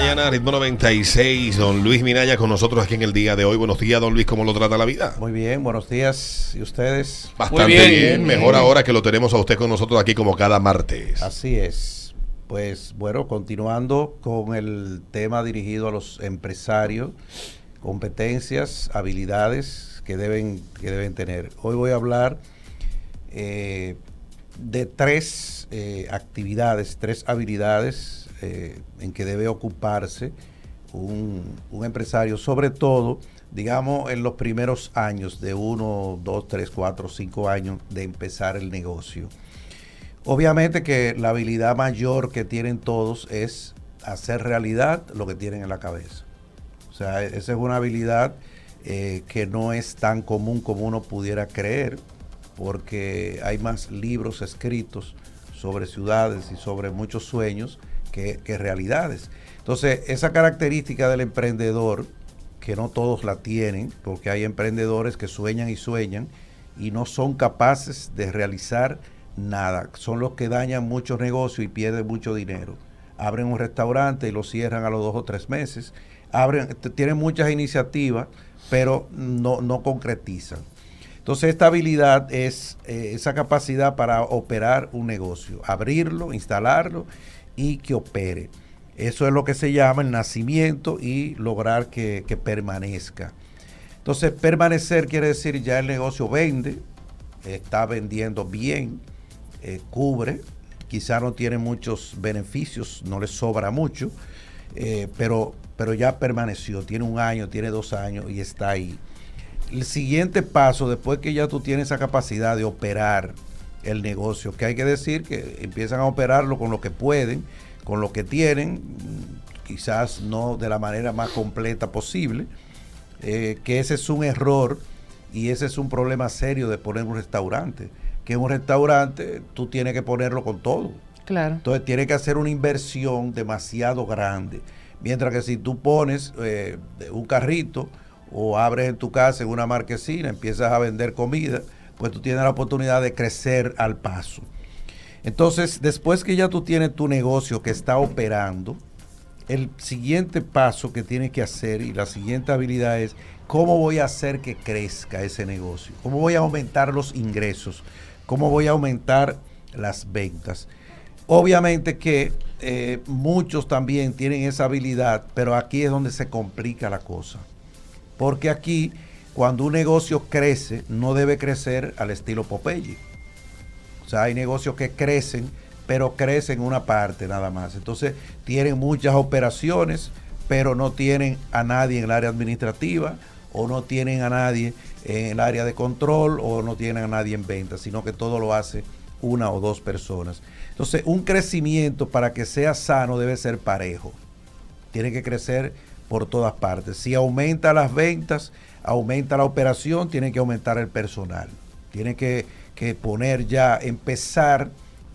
mañana, ritmo 96. Don Luis Minaya con nosotros aquí en el día de hoy. Buenos días, don Luis, ¿cómo lo trata la vida? Muy bien, buenos días. ¿Y ustedes? Bastante Muy bien, bien. Mejor ahora que lo tenemos a usted con nosotros aquí como cada martes. Así es. Pues bueno, continuando con el tema dirigido a los empresarios, competencias, habilidades que deben, que deben tener. Hoy voy a hablar eh, de tres eh, actividades, tres habilidades eh, en que debe ocuparse un, empresario, sobre todo, digamos, en los primeros años de uno, dos, tres, cuatro, cinco años de empezar el negocio. Obviamente que la habilidad mayor que tienen todos es hacer realidad lo que tienen en la cabeza. O sea, esa es una habilidad eh, que no es tan común como uno pudiera creer, porque hay más libros escritos sobre ciudades y sobre muchos sueños que, realidades. Entonces, esa característica del emprendedor, que no todos la tienen, porque hay emprendedores que sueñan y sueñan y no son capaces de realizar nada. Son los que dañan muchos negocios y pierden mucho dinero. Abren un restaurante y lo cierran a los dos o tres meses. Tienen muchas iniciativas, pero no, no concretizan. Entonces esta habilidad es eh, esa capacidad para operar un negocio, abrirlo, instalarlo y que opere. Eso es lo que se llama el nacimiento y lograr que, que permanezca. Entonces permanecer quiere decir ya el negocio vende, está vendiendo bien, eh, cubre, quizá no tiene muchos beneficios, no le sobra mucho, eh, pero, pero ya permaneció, tiene un año, tiene dos años y está ahí. El siguiente paso, después que ya tú tienes esa capacidad de operar el negocio, que hay que decir que empiezan a operarlo con lo que pueden, con lo que tienen, quizás no de la manera más completa posible, eh, que ese es un error y ese es un problema serio de poner un restaurante. Que un restaurante tú tienes que ponerlo con todo. Claro. Entonces tiene que hacer una inversión demasiado grande. Mientras que si tú pones eh, un carrito o abres en tu casa en una marquesina, empiezas a vender comida, pues tú tienes la oportunidad de crecer al paso. Entonces, después que ya tú tienes tu negocio que está operando, el siguiente paso que tienes que hacer y la siguiente habilidad es cómo voy a hacer que crezca ese negocio, cómo voy a aumentar los ingresos, cómo voy a aumentar las ventas. Obviamente que eh, muchos también tienen esa habilidad, pero aquí es donde se complica la cosa. Porque aquí, cuando un negocio crece, no debe crecer al estilo Popeye. O sea, hay negocios que crecen, pero crecen una parte nada más. Entonces, tienen muchas operaciones, pero no tienen a nadie en el área administrativa, o no tienen a nadie en el área de control, o no tienen a nadie en venta, sino que todo lo hace una o dos personas. Entonces, un crecimiento para que sea sano debe ser parejo. Tiene que crecer por todas partes. Si aumenta las ventas, aumenta la operación, tiene que aumentar el personal. Tiene que, que poner ya, empezar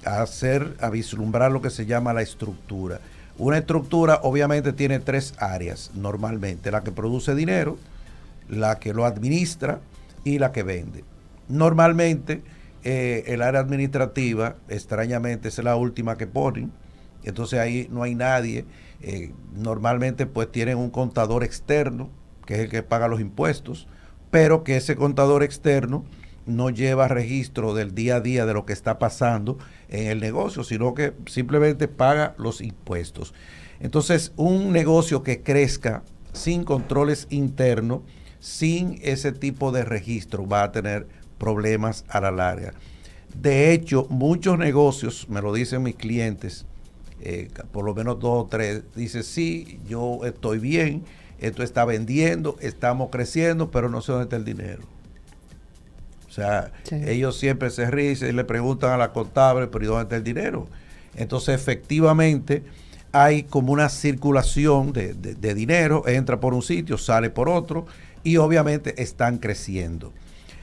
a hacer, a vislumbrar lo que se llama la estructura. Una estructura obviamente tiene tres áreas normalmente, la que produce dinero, la que lo administra y la que vende. Normalmente eh, el área administrativa, extrañamente, es la última que ponen, entonces ahí no hay nadie. Eh, normalmente pues tienen un contador externo, que es el que paga los impuestos, pero que ese contador externo no lleva registro del día a día de lo que está pasando en el negocio, sino que simplemente paga los impuestos. Entonces, un negocio que crezca sin controles internos, sin ese tipo de registro, va a tener problemas a la larga. De hecho, muchos negocios, me lo dicen mis clientes, eh, por lo menos dos o tres, dice, sí, yo estoy bien, esto está vendiendo, estamos creciendo, pero no sé dónde está el dinero. O sea, Sí. ellos siempre se ríen y le preguntan a la contable, pero ¿y dónde está el dinero? Entonces, efectivamente, hay como una circulación de, de- de dinero, entra por un sitio, sale por otro, y obviamente están creciendo.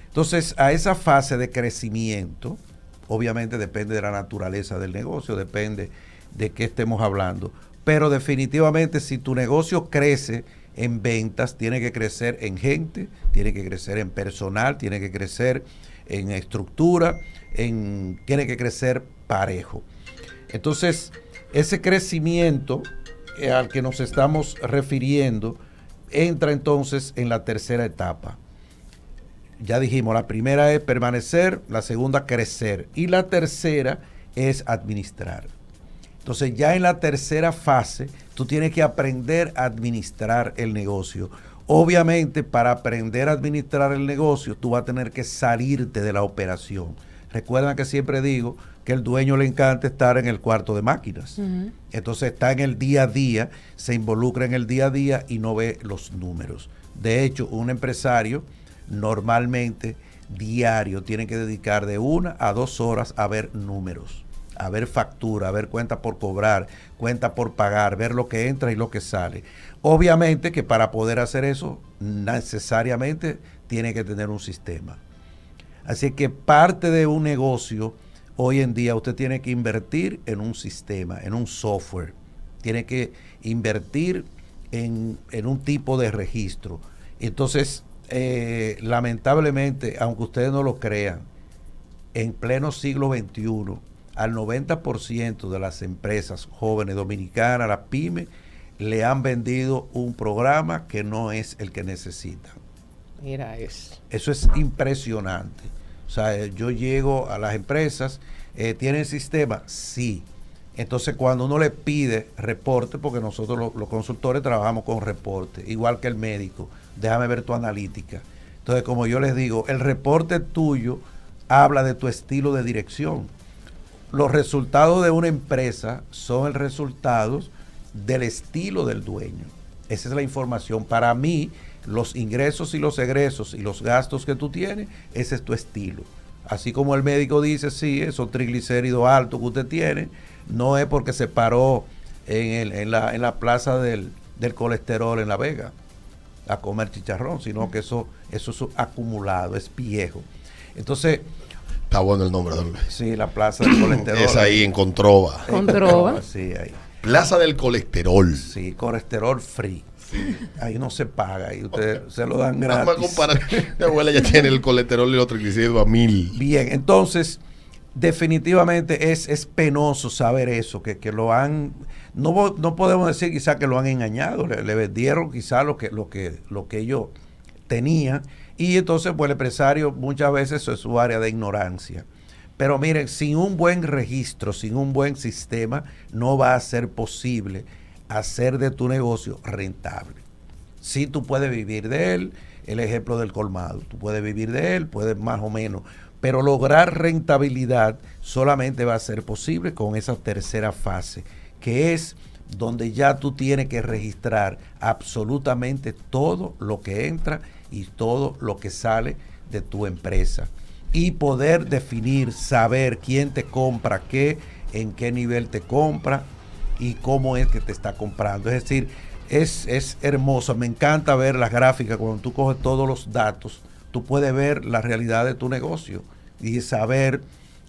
Entonces, a esa fase de crecimiento, obviamente depende de la naturaleza del negocio, depende de qué estemos hablando. Pero definitivamente si tu negocio crece en ventas, tiene que crecer en gente, tiene que crecer en personal, tiene que crecer en estructura, en, tiene que crecer parejo. Entonces, ese crecimiento eh, al que nos estamos refiriendo entra entonces en la tercera etapa. Ya dijimos, la primera es permanecer, la segunda crecer y la tercera es administrar. Entonces ya en la tercera fase, tú tienes que aprender a administrar el negocio. Obviamente, para aprender a administrar el negocio, tú vas a tener que salirte de la operación. Recuerda que siempre digo que el dueño le encanta estar en el cuarto de máquinas. Entonces está en el día a día, se involucra en el día a día y no ve los números. De hecho, un empresario normalmente diario tiene que dedicar de una a dos horas a ver números, a ver factura, a ver cuenta por cobrar, cuenta por pagar, ver lo que entra y lo que sale. Obviamente que para poder hacer eso necesariamente tiene que tener un sistema. Así que parte de un negocio hoy en día usted tiene que invertir en un sistema, en un software. Tiene que invertir en, un tipo de registro. Entonces, eh, lamentablemente, aunque ustedes no lo crean, en pleno siglo XXI, al 90% de las empresas jóvenes dominicanas, las pymes, le han vendido un programa que no es el que necesitan. Mira eso. Eso es impresionante. O sea, eh, yo llego a las empresas, eh, ¿tienen sistema? Sí. Entonces, cuando uno le pide reporte, porque nosotros los, consultores trabajamos con reporte, igual que el médico, déjame ver tu analítica. Entonces, como yo les digo, el reporte tuyo habla de tu estilo de dirección. Los resultados de una empresa son el resultado del estilo del dueño. Esa es la información. Para mí, los ingresos y los egresos y los gastos que tú tienes, ese es tu estilo. Así como el médico dice, sí, esos triglicéridos altos que usted tiene, no es porque se paró en, la, plaza del, colesterol en La Vega a comer chicharrón, sino que eso, eso es acumulado, es viejo. Entonces... Está bueno el nombre, Sí, la plaza del colesterol. Es ahí en Controva. Controva. Sí, ahí. Plaza del colesterol. Sí, colesterol free. Ahí no se paga y ustedes se lo dan gratis. Vamos a comparar. Mi abuela ya tiene el colesterol y los triglicéridos a mil. Bien, entonces, definitivamente es, es penoso saber eso, que, lo han. No, no podemos decir quizá que lo han engañado, le, vendieron quizá lo que, lo que, lo que ellos tenían. Y entonces, pues el empresario muchas veces eso es su área de ignorancia. Pero miren, sin un buen registro, sin un buen sistema, no va a ser posible hacer de tu negocio rentable. Si tú puedes vivir de él, el ejemplo del colmado, tú puedes vivir de él, puedes más o menos, pero lograr rentabilidad solamente va a ser posible con esa tercera fase, que es donde ya tú tienes que registrar absolutamente todo lo que entra y todo lo que sale de tu empresa y poder definir, saber quién te compra qué, en qué nivel te compra, y cómo es que te está comprando. Es decir, es, es hermoso. Me encanta ver las gráficas cuando tú coges todos los datos. Tú puedes ver la realidad de tu negocio y saber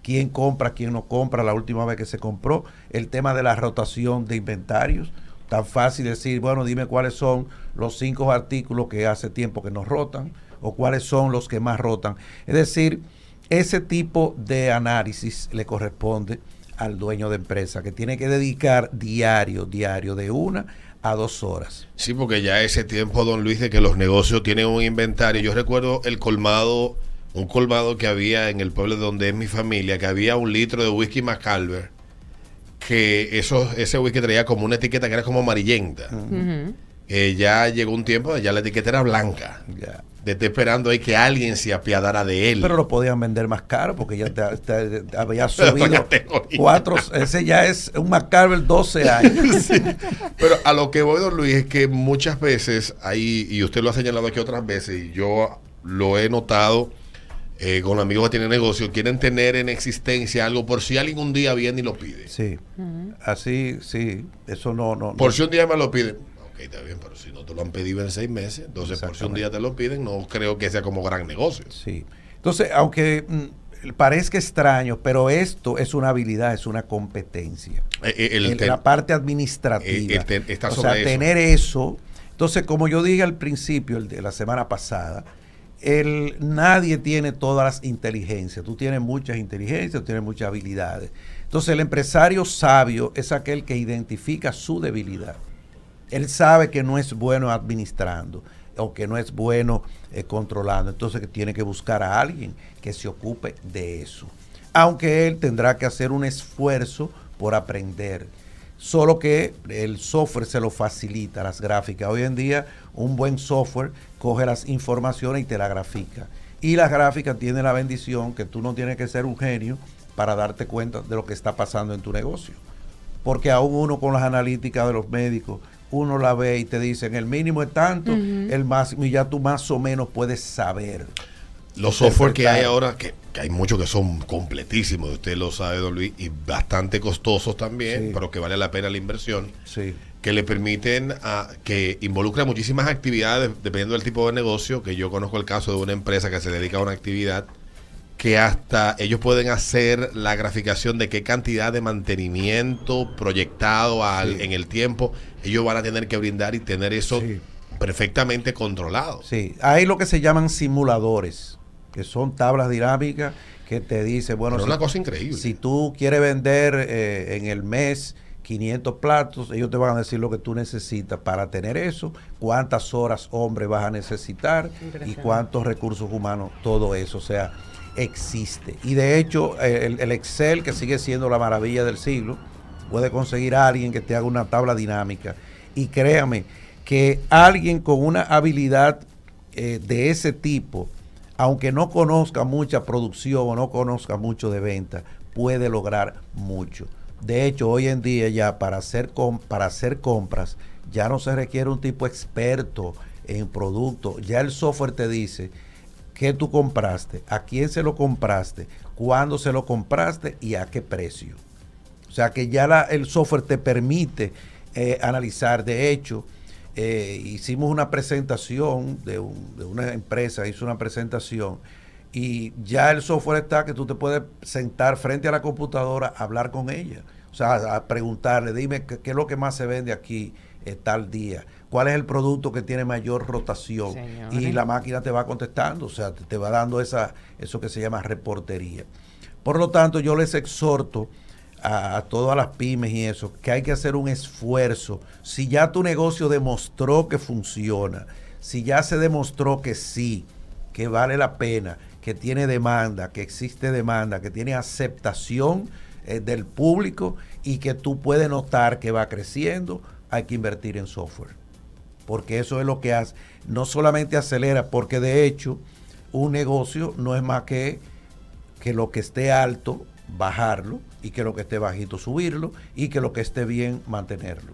quién compra, quién no compra, la última vez que se compró, el tema de la rotación de inventarios. Tan fácil decir, bueno, dime cuáles son los cinco artículos que hace tiempo que nos rotan o cuáles son los que más rotan. Es decir, ese tipo de análisis le corresponde al dueño de empresa, que tiene que dedicar diario, diario, de una a dos horas. Sí, porque ya ese tiempo, don Luis, de que los negocios tienen un inventario. Yo recuerdo el colmado, un colmado que había en el pueblo donde es mi familia, que había un litro de whisky Macalver, que eso, ese whisky traía como una etiqueta que era como amarillenta. Eh, ya llegó un tiempo, ya la etiqueta era blanca. Ya de estar esperando ahí que alguien se apiadara de él. Pero lo podían vender más caro porque ya te, había subido cuatro. Ese ya es un McCarver 12 años. Pero a lo que voy, don Luis, es que muchas veces ahí, y usted lo ha señalado aquí otras veces, y yo lo he notado eh, con amigos que tienen negocio, quieren tener en existencia algo por si alguien un día viene y lo pide. Sí, así, sí, eso no, no. Por si un día me lo pide está bien, pero si no te lo han pedido en seis meses, entonces por si un día te lo piden, no creo que sea como gran negocio. Sí. Entonces, aunque mm, parezca extraño, pero esto es una habilidad, es una competencia. Eh, eh, la parte administrativa. Eh, o sea, tener eso. Entonces, como yo dije al principio el de la semana pasada, el, nadie tiene todas las inteligencias. Tú tienes muchas inteligencias, tú tienes muchas habilidades. Entonces, el empresario sabio es aquel que identifica su debilidad Él sabe que no es bueno administrando o que no es bueno eh, controlando. Entonces tiene que buscar a alguien que se ocupe de eso. Aunque él tendrá que hacer un esfuerzo por aprender. Solo que el software se lo facilita, las gráficas. Hoy en día un buen software coge las informaciones y te la grafica. Y la gráfica tiene la bendición que tú no tienes que ser un genio para darte cuenta de lo que está pasando en tu negocio. Porque aún uno con las analíticas de los médicos, uno la ve y te dicen el mínimo es tanto, el máximo, y ya tú más o menos puedes saber. Los software que hay ahora, que, hay muchos que son completísimos, usted lo sabe, don Luis, y bastante costosos también, pero que vale la pena la inversión. Sí. Que le permiten a que involucra muchísimas actividades dependiendo del tipo de negocio. Que yo conozco el caso de una empresa que se dedica a una actividad que hasta ellos pueden hacer la graficación de qué cantidad de mantenimiento proyectado al, en el tiempo ellos van a tener que brindar y tener eso perfectamente controlado. Sí, hay lo que se llaman simuladores, que son tablas dinámicas que te dice, bueno, es una cosa increíble. Si tú quieres vender eh, en el mes 500 platos, ellos te van a decir lo que tú necesitas para tener eso, cuántas horas hombre vas a necesitar y cuántos recursos humanos, todo eso, o sea, existe. Y de hecho, el, el, Excel, que sigue siendo la maravilla del siglo, puede conseguir a alguien que te haga una tabla dinámica. Y créame que alguien con una habilidad eh, de ese tipo, aunque no conozca mucha producción o no conozca mucho de venta, puede lograr mucho. De hecho, hoy en día ya para hacer, para hacer compras ya no se requiere un tipo experto en producto. Ya el software te dice qué tú compraste, a quién se lo compraste, cuándo se lo compraste y a qué precio. O sea que ya el software te permite eh, analizar. De hecho, eh, hicimos una presentación de, una empresa, hizo una presentación y ya el software está que tú te puedes sentar frente a la computadora a hablar con ella. O sea, a preguntarle, dime qué, es lo que más se vende aquí eh, tal día cuál es el producto que tiene mayor rotación y la máquina te va contestando, o sea, te, va dando esa, eso que se llama reportería. Por lo tanto, yo les exhorto a, todas las pymes y eso, que hay que hacer un esfuerzo. Si ya tu negocio demostró que funciona, si ya se demostró que sí, que vale la pena, que tiene demanda, que existe demanda, que tiene aceptación eh, del público y que tú puedes notar que va creciendo, hay que invertir en software porque eso es lo que hace, no solamente acelera, porque de hecho un negocio no es más que, que lo que esté alto, bajarlo, y que lo que esté bajito, subirlo, y que lo que esté bien, mantenerlo.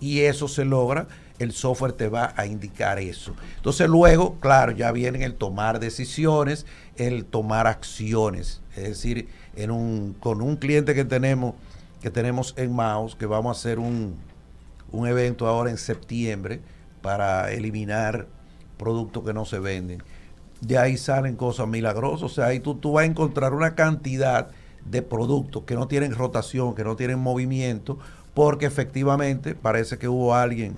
Y eso se logra, el software te va a indicar eso. Entonces luego, claro, ya viene el tomar decisiones, el tomar acciones. Es decir, en un, con un cliente que tenemos, que tenemos en Maus, que vamos a hacer un, un evento ahora en septiembre, para eliminar productos que no se venden. De ahí salen cosas milagrosas. O sea, ahí tú, tú vas a encontrar una cantidad de productos que no tienen rotación, que no tienen movimiento, porque efectivamente parece que hubo alguien,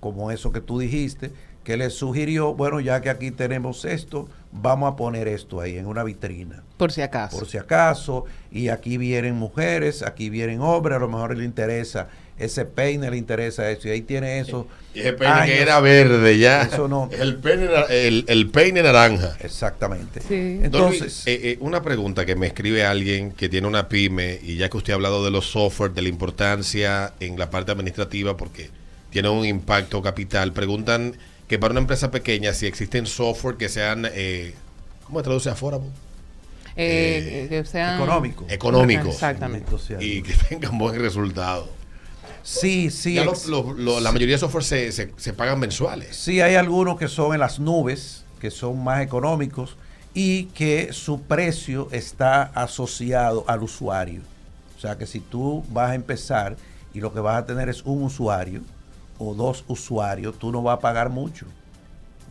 como eso que tú dijiste, que le sugirió, bueno, ya que aquí tenemos esto, vamos a poner esto ahí en una vitrina. Por si acaso. Por si acaso. Y aquí vienen mujeres, aquí vienen hombres, a lo mejor le interesa ese peine le interesa eso y ahí tiene eso. Y ese peine que era verde ya. Eso no. El peine, el, peine naranja. Exactamente. Entonces, eh, eh, una pregunta que me escribe alguien que tiene una pyme y ya que usted ha hablado de los software, de la importancia en la parte administrativa porque tiene un impacto capital, preguntan que para una empresa pequeña si existen software que sean, eh, ¿cómo se traduce affordable? Eh, que sean económicos. Económicos. Exactamente. Y que tengan buen resultado. Sí, sí. la mayoría de software se, se, pagan mensuales. Sí, hay algunos que son en las nubes, que son más económicos y que su precio está asociado al usuario. O sea que si tú vas a empezar y lo que vas a tener es un usuario o dos usuarios, tú no vas a pagar mucho.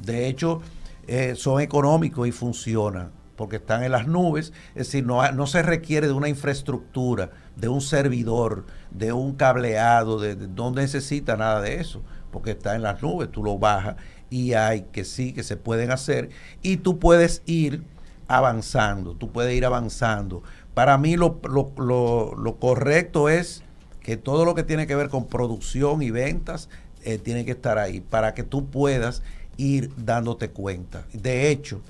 De hecho, eh, son económicos y funcionan porque están en las nubes, es decir, no, no se requiere de una infraestructura, de un servidor, de un cableado, de, no necesita nada de eso, porque está en las nubes, tú lo bajas y hay que sí, que se pueden hacer, y tú puedes ir avanzando, tú puedes ir avanzando. Para mí lo, lo correcto es que todo lo que tiene que ver con producción y ventas eh, tiene que estar ahí para que tú puedas ir dándote cuenta. De hecho,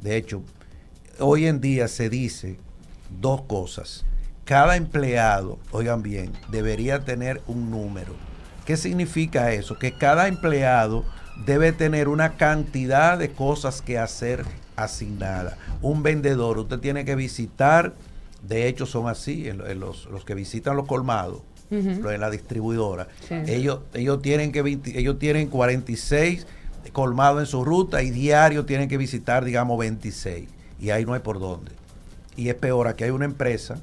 de hecho, hoy en día se dice dos cosas. Cada empleado, oigan bien, debería tener un número. ¿Qué significa eso? Que cada empleado debe tener una cantidad de cosas que hacer asignada. Un vendedor, usted tiene que visitar, de hecho son así, los, que visitan los colmados, en la distribuidora. Ellos, ellos, tienen que ellos tienen 46 colmados en su ruta y diario tienen que visitar, digamos, 26. Y ahí no hay por dónde. Y es peor, aquí hay una empresa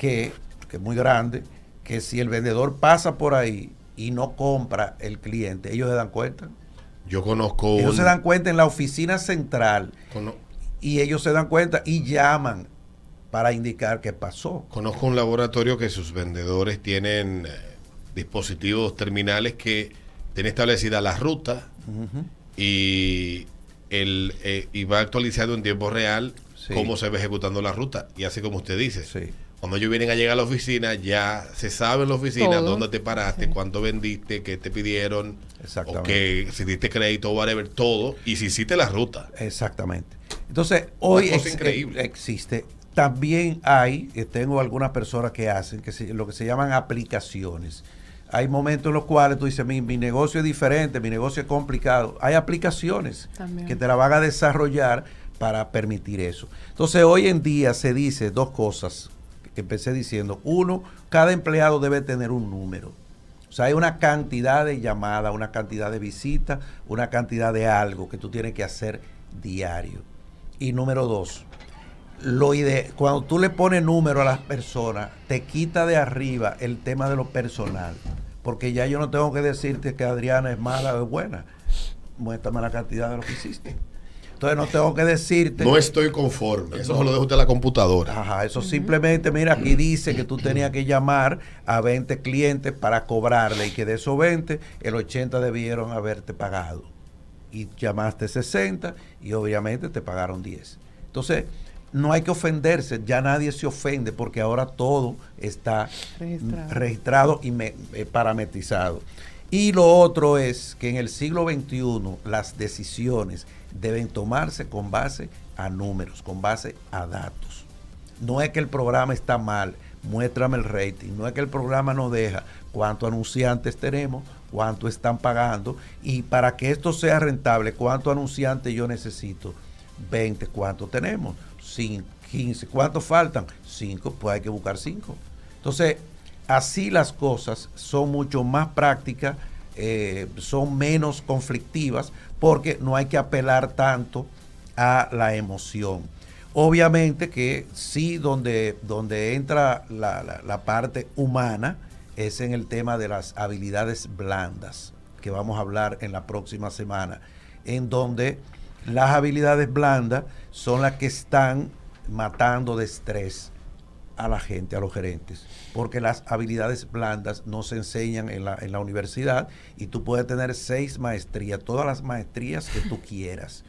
que, que es muy grande, que si el vendedor pasa por ahí y no compra el cliente, ellos se dan cuenta. Yo conozco. Ellos se dan cuenta en la oficina central. y ellos se dan cuenta y llaman para indicar qué pasó. Conozco un laboratorio que sus vendedores tienen eh, dispositivos terminales que tienen establecida la ruta y, el, eh, y va actualizado en tiempo real cómo se va ejecutando la ruta. Y así como usted dice. Sí. Cuando ellos vienen a llegar a la oficina, ya se sabe en la oficina dónde te paraste, cuánto vendiste, qué te pidieron, o que si diste crédito o whatever, todo, y si hiciste la ruta. Exactamente. Entonces, hoy existe. También hay, eh, tengo algunas personas que hacen que lo que se llaman aplicaciones. Hay momentos en los cuales tú dices, mi, mi negocio es diferente, mi negocio es complicado. Hay aplicaciones que te la van a desarrollar para permitir eso. Entonces, hoy en día se dice dos cosas que empecé diciendo. Uno, cada empleado debe tener un número. O sea, hay una cantidad de llamadas, una cantidad de visitas, una cantidad de algo que tú tienes que hacer diario. Y número dos, lo cuando tú le pones número a las personas, te quita de arriba el tema de lo personal. Porque ya yo no tengo que decirte que Adriana es mala o es buena. Muéstrame la cantidad de lo que hiciste. Entonces no tengo que decirte. No estoy conforme. Eso se lo dejo usted a la computadora. Ajá, eso simplemente, mira, aquí dice que tú tenías que llamar a 20 clientes para cobrarle y que de esos 20, el 80 debieron haberte pagado. Y llamaste 60 y obviamente te pagaron 10. Entonces, no hay que ofenderse, ya nadie se ofende porque ahora todo está registrado, y eh, parametrizado. Y lo otro es que en el siglo XXI las decisiones deben tomarse con base a números, con base a datos. No es que el programa está mal, muéstrame el rating. No es que el programa no deja cuántos anunciantes tenemos, cuánto están pagando y para que esto sea rentable, cuántos anunciantes yo necesito. 20, ¿cuánto tenemos? 5, 15, ¿cuántos faltan? 5, pues hay que buscar 5. Entonces, así las cosas son mucho más prácticas, eh, son menos conflictivas, porque no hay que apelar tanto a la emoción. Obviamente que sí, donde, donde entra la, parte humana es en el tema de las habilidades blandas, que vamos a hablar en la próxima semana, en donde las habilidades blandas son las que están matando de estrés a la gente, a los gerentes, porque las habilidades blandas no se enseñan en la, universidad y tú puedes tener seis maestrías, todas las maestrías que tú quieras.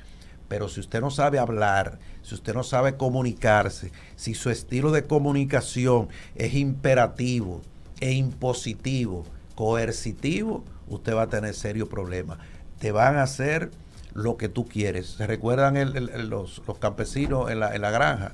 Pero si usted no sabe hablar, si usted no sabe comunicarse, si su estilo de comunicación es imperativo e impositivo, coercitivo, usted va a tener serios problemas. Te van a hacer lo que tú quieres. ¿Se recuerdan los, campesinos en la granja?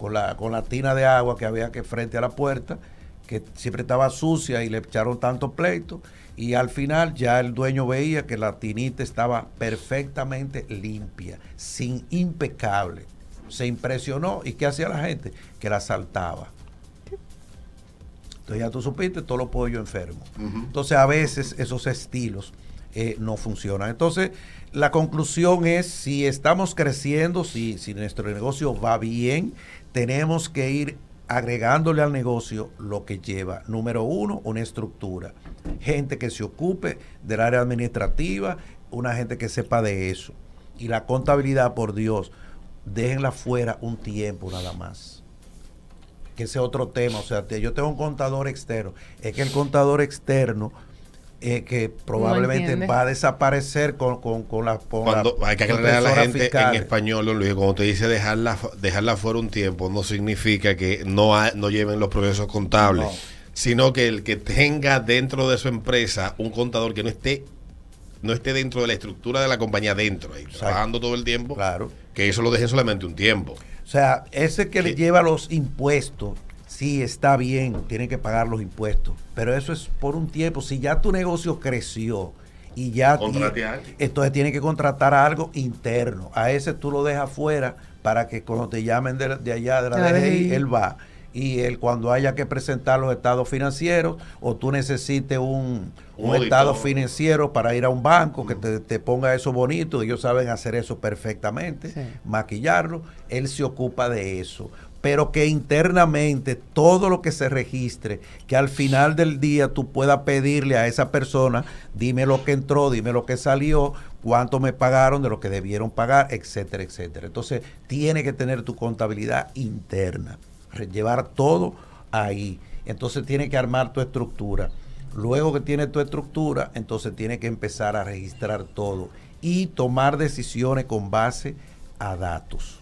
Con la, con la tina de agua que había que frente a la puerta, que siempre estaba sucia y le echaron tanto pleito. Y al final ya el dueño veía que la tinita estaba perfectamente limpia, sin impecable. Se impresionó. ¿Y qué hacía la gente? Que la saltaba. Entonces ya tú supiste todos los pollos enfermos. Entonces a veces esos estilos eh, no funcionan. Entonces la conclusión es, si estamos creciendo, si, si nuestro negocio va bien, tenemos que ir agregándole al negocio lo que lleva. Número uno, una estructura. Gente que se ocupe del área administrativa, una gente que sepa de eso. Y la contabilidad, por Dios, déjenla fuera un tiempo nada más. Que ese otro tema. O sea, yo tengo un contador externo. Es que el contador externo eh, que probablemente va a desaparecer con, con, con la... cuando, hay que aclarar a la gente en español, Luis, cuando te dice dejarla, dejarla fuera un tiempo, no significa que no, no lleven los procesos contables. sino que el que tenga dentro de su empresa un contador que no esté no esté dentro de la estructura de la compañía dentro, ahí, trabajando todo el tiempo, Claro. que eso lo dejen solamente un tiempo. O sea, ese que le lleva los impuestos, sí está bien, tiene que pagar los impuestos, pero eso es por un tiempo. Si ya tu negocio creció y ya Contrate ti- a alguien. entonces tiene que contratar a algo interno. A ese tú lo dejas fuera para que cuando te llamen de, de allá de la DGI, él va. Y él cuando haya que presentar los estados financieros o tú necesites un, Un un estado financiero para ir a un banco que te, te ponga eso bonito, ellos saben hacer eso perfectamente, Sí. maquillarlo, él se ocupa de eso. Pero que internamente todo lo que se registre, que al final del día tú puedas pedirle a esa persona, dime lo que entró, dime lo que salió, cuánto me pagaron de lo que debieron pagar, etcétera, etcétera. Entonces tiene que tener tu contabilidad interna, llevar todo ahí. Entonces tiene que armar tu estructura. Luego que tiene tu estructura, entonces tiene que empezar a registrar todo y tomar decisiones con base a datos.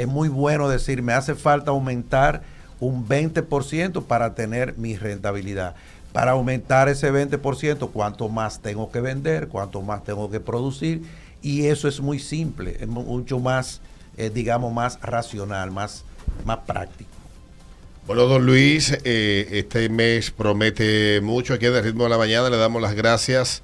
Es muy bueno decir, me hace falta aumentar un 20% para tener mi rentabilidad. Para aumentar ese 20%, cuánto más tengo que vender, cuánto más tengo que producir. Y eso es muy simple, es mu- mucho más, eh, digamos, más racional, más, más práctico. Bueno, don Luis, eh, este mes promete mucho aquí en el ritmo de la mañana. Le damos las gracias.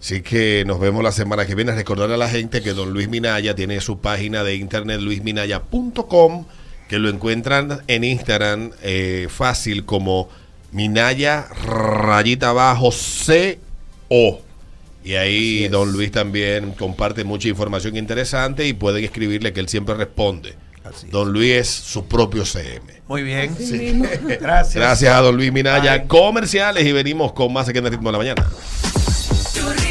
Así que nos vemos la semana que viene. Recordar a la gente que don Luis Minaya tiene su página de internet luisminaya.com, que lo encuentran en Instagram eh, fácil como Minaya rayita abajo CO. Y ahí don Luis también comparte mucha información interesante y pueden escribirle que él siempre responde. Así es. Don Luis es su propio CM. Muy bien. Gracias. Gracias a don Luis Minaya. Bye. Comerciales y venimos con más aquí en el ritmo de la mañana. Tu